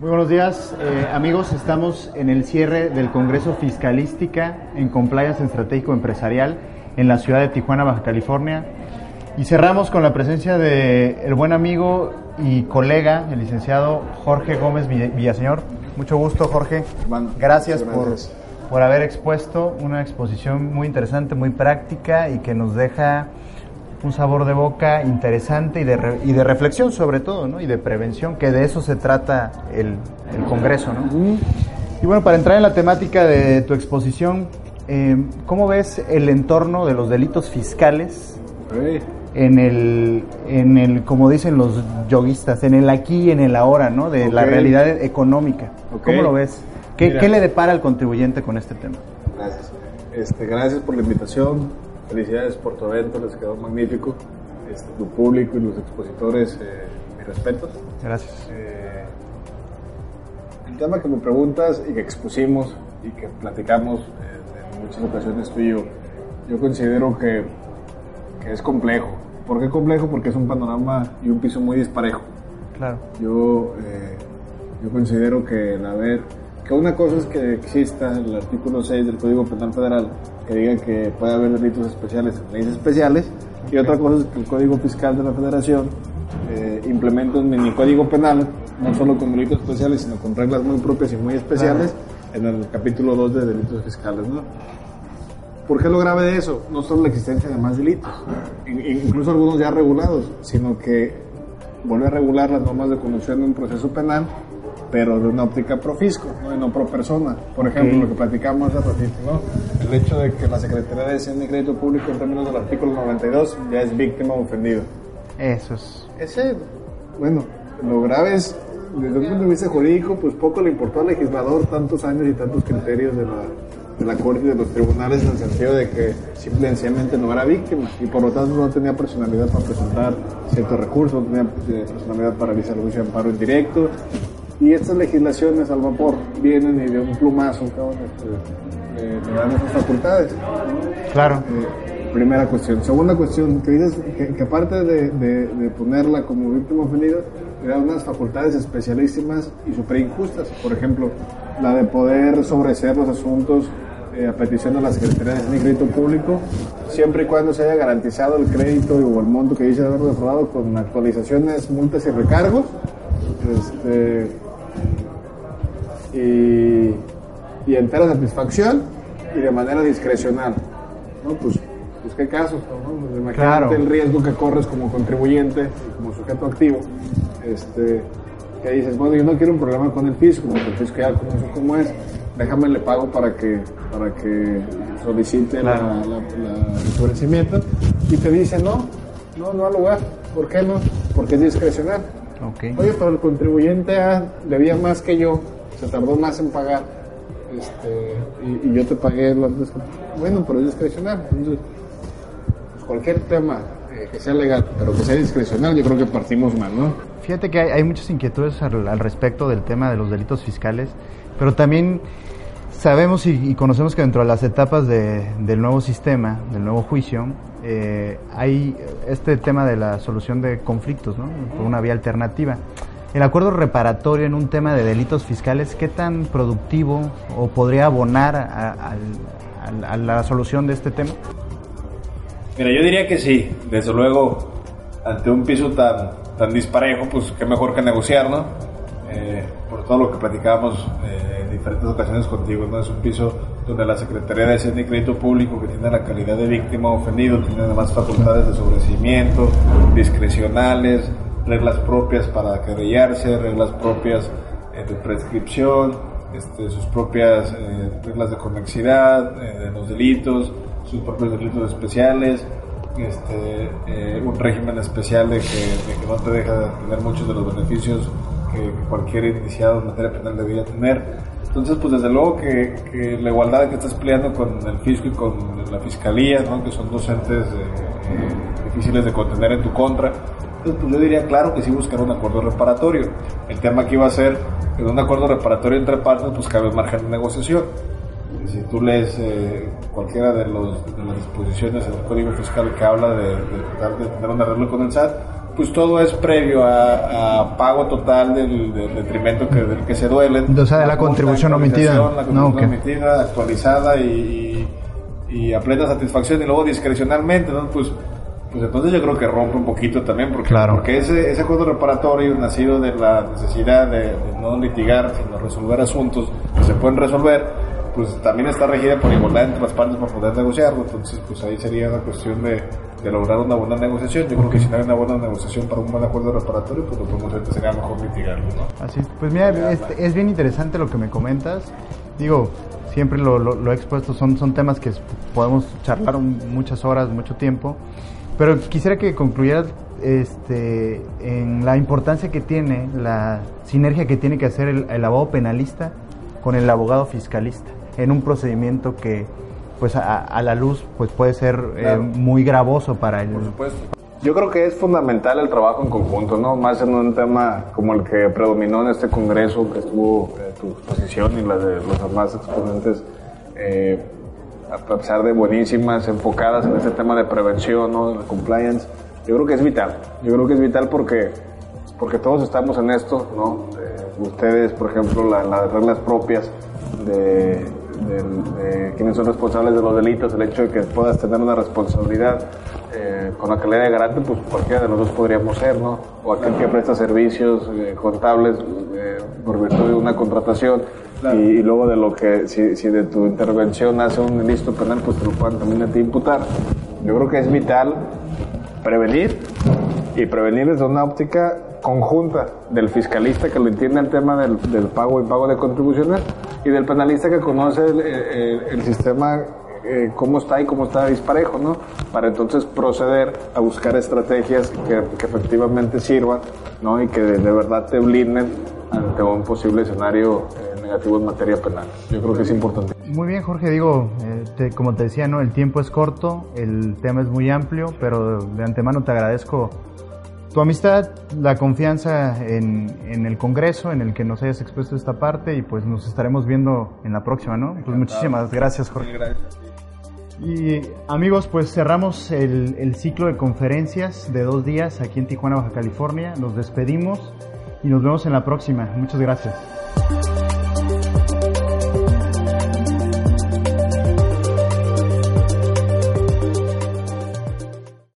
Muy buenos días, eh, amigos. Estamos en el cierre del Congreso Fiscalística en Compliance Estratégico Empresarial en la ciudad de Tijuana, Baja California. Y cerramos con la presencia de el buen amigo y colega, el licenciado Jorge Gómez Villaseñor. Mucho gusto, Jorge. Gracias, por, por haber expuesto una exposición muy interesante, muy práctica y que nos deja un sabor de boca interesante y de, y de reflexión sobre todo, ¿no? Y de prevención, que de eso se trata el, el Congreso, ¿no? Y bueno, para entrar en la temática de tu exposición, eh, ¿cómo ves el entorno de los delitos fiscales en el, en el, como dicen los yoguistas, en el aquí y en el ahora, ¿no? De la realidad económica. ¿Cómo lo ves? ¿Qué, ¿Qué, le depara al contribuyente con este tema? Gracias. Este, gracias por la invitación Felicidades por tu evento, les quedó magnífico. Este, tu público y los expositores, eh, mis respetos. Gracias. Eh, el tema que me preguntas y que expusimos y que platicamos eh, en muchas ocasiones tú y yo, yo considero que, que es complejo. ¿Por qué complejo? Porque es un panorama y un piso muy disparejo. Claro. Yo, yo considero que el haber que una cosa es que exista el artículo 6 del Código Penal Federal que diga que puede haber delitos especiales en leyes especiales y otra cosa es que el Código Fiscal de la Federación eh, implementa un mini código penal no solo con delitos especiales sino con reglas muy propias y muy especiales en el capítulo 2 de delitos fiscales ¿no? ¿Por qué lo grave de eso? No solo la existencia de más delitos, incluso algunos ya regulados, sino que vuelve a regular las normas de conducción de un proceso penal pero de una óptica pro fisco, ¿no? y no pro persona. Por ejemplo, lo que platicamos hace ratito, ¿no? El hecho de que la Secretaría de Hacienda y Crédito Público, en términos del artículo 92, ya es víctima o ofendido. Eso es. Ese, bueno, lo grave es, desde un punto de vista jurídico, pues poco le importó al legislador tantos años y tantos criterios de la, de la Corte y de los tribunales en el sentido de que simplemente no era víctima y por lo tanto no tenía personalidad para presentar ciertos recursos, no tenía eh, personalidad para realizar un amparo en directo y estas legislaciones al vapor vienen y de un plumazo eh, le dan esas facultades. Claro. Eh, primera cuestión. Segunda cuestión, que dices que, aparte de, de, ponerla como víctima ofendida, le da unas facultades especialísimas y súper injustas. Por ejemplo, la de poder sobreseer los asuntos eh, a petición de la Secretaría de Crédito Público, siempre y cuando se haya garantizado el crédito o el monto que dice haber defraudado con actualizaciones, multas y recargos. Este, y, y entera satisfacción y de manera discrecional. ¿no? Pues, pues qué casos, ¿no? Pues imagínate el riesgo que corres como contribuyente, como sujeto activo, este, que dices, bueno, yo no quiero un problema con el fisco, porque el fisco ya conoce cómo es, déjame le pago para que, para que solicite la, el y te dice, no, no, no al lugar, ¿por qué no? Porque es discrecional. Oye, pero el contribuyente debía más que yo, se tardó más en pagar este, y, yo te pagué lo. Bueno, pero es discrecional. Entonces, pues, cualquier tema eh, que sea legal, pero que sea discrecional, yo creo que partimos mal, ¿no? Fíjate que hay, muchas inquietudes al, respecto del tema de los delitos fiscales, pero también sabemos y, conocemos que dentro de las etapas del nuevo sistema, del nuevo juicio, eh, hay este tema de la solución de conflictos, ¿no? Por una vía alternativa. El acuerdo reparatorio en un tema de delitos fiscales, ¿qué tan productivo o podría abonar a, la solución de este tema? Mira, yo diría que sí. Desde luego, ante un piso tan, tan disparejo, pues qué mejor que negociar, ¿no? Eh, por todo lo que platicábamos eh, en diferentes ocasiones contigo, ¿no? Es un piso donde la Secretaría de Hacienda y Crédito Público, que tiene la calidad de víctima ofendido, tiene además facultades de sobrecimiento, discrecionales, reglas propias para querellarse, reglas propias eh, de prescripción, este, sus propias eh, reglas de convexidad eh, de los delitos, sus propios delitos especiales. este, eh, un régimen especial de que, no te deja tener muchos de los beneficios que cualquier iniciado en materia penal debería tener. Entonces, pues desde luego que, la igualdad que estás peleando con el fisco y con la fiscalía, ¿no? que son dos entes eh, difíciles de contener en tu contra, entonces pues yo diría claro que sí buscar un acuerdo reparatorio. El tema aquí va a ser en un acuerdo reparatorio entre partes pues cabe margen de negociación si tú lees eh, cualquiera de, los, de las disposiciones del Código Fiscal que habla de, de, tener un arreglo con el SAT, pues todo es previo a, pago total del, detrimento que, del que se duelen. O sea, de la, contribución omitida. La contribución omitida, actualizada y, y, a plena satisfacción y luego discrecionalmente, ¿no? Pues, pues entonces yo creo que rompe un poquito también, porque, porque ese, ese acuerdo reparatorio nacido de la necesidad de, no litigar, sino resolver asuntos que se pueden resolver, pues también está regida por igualdad entre las partes para poder negociarlo, entonces pues ahí sería una cuestión de, de lograr una buena negociación. Yo creo que si no hay una buena negociación para un buen acuerdo reparatorio, pues lo podemos hacer sería mejor mitigarlo, ¿no? Así pues mira, es, es, bien interesante lo que me comentas, digo, siempre lo, lo, he expuesto, son, son temas que podemos charlar muchas horas, mucho tiempo, pero quisiera que concluyeras este, en la importancia que tiene, la sinergia que tiene que hacer el, el abogado penalista con el abogado fiscalista en un procedimiento que pues a, la luz pues puede ser eh, muy gravoso para el... Por supuesto. Yo creo que es fundamental el trabajo en conjunto, ¿no? Más en un tema como el que predominó en este congreso, que estuvo eh, tu exposición y la de los demás exponentes, eh, a pesar de buenísimas, enfocadas en este tema de prevención, ¿no? De compliance. Yo creo que es vital. Yo creo que es vital porque, porque todos estamos en esto, ¿no? ustedes, por ejemplo, las reglas propias de de, quienes son responsables de los delitos, el hecho de que puedas tener una responsabilidad eh, con la calidad de garante, pues cualquiera de nosotros podríamos ser, ¿no? O aquel que presta servicios eh, contables eh, por virtud de una contratación y, luego de lo que, si, si, de tu intervención hace un ilícito penal, pues te lo puedan también a ti imputar. Yo creo que es vital prevenir y prevenir desde una óptica conjunta del fiscalista que lo entiende el tema del, del pago y pago de contribuciones y del penalista que conoce el, sistema eh, cómo está y cómo está disparejo, ¿no? Para entonces proceder a buscar estrategias que, efectivamente sirvan, ¿no? Y que de, verdad te blinden ante un posible escenario eh, negativo en materia penal. Yo creo que es importante. Muy bien, Jorge. Digo, eh, como te decía, ¿no? El tiempo es corto, el tema es muy amplio, pero de antemano te agradezco tu amistad, la confianza en, el Congreso, en el que nos hayas expuesto esta parte y pues nos estaremos viendo en la próxima, ¿no? Pues muchísimas gracias, Jorge. Gracias. Y amigos, pues cerramos el, el, ciclo de conferencias de dos días aquí en Tijuana, Baja California. Nos despedimos y nos vemos en la próxima. Muchas gracias.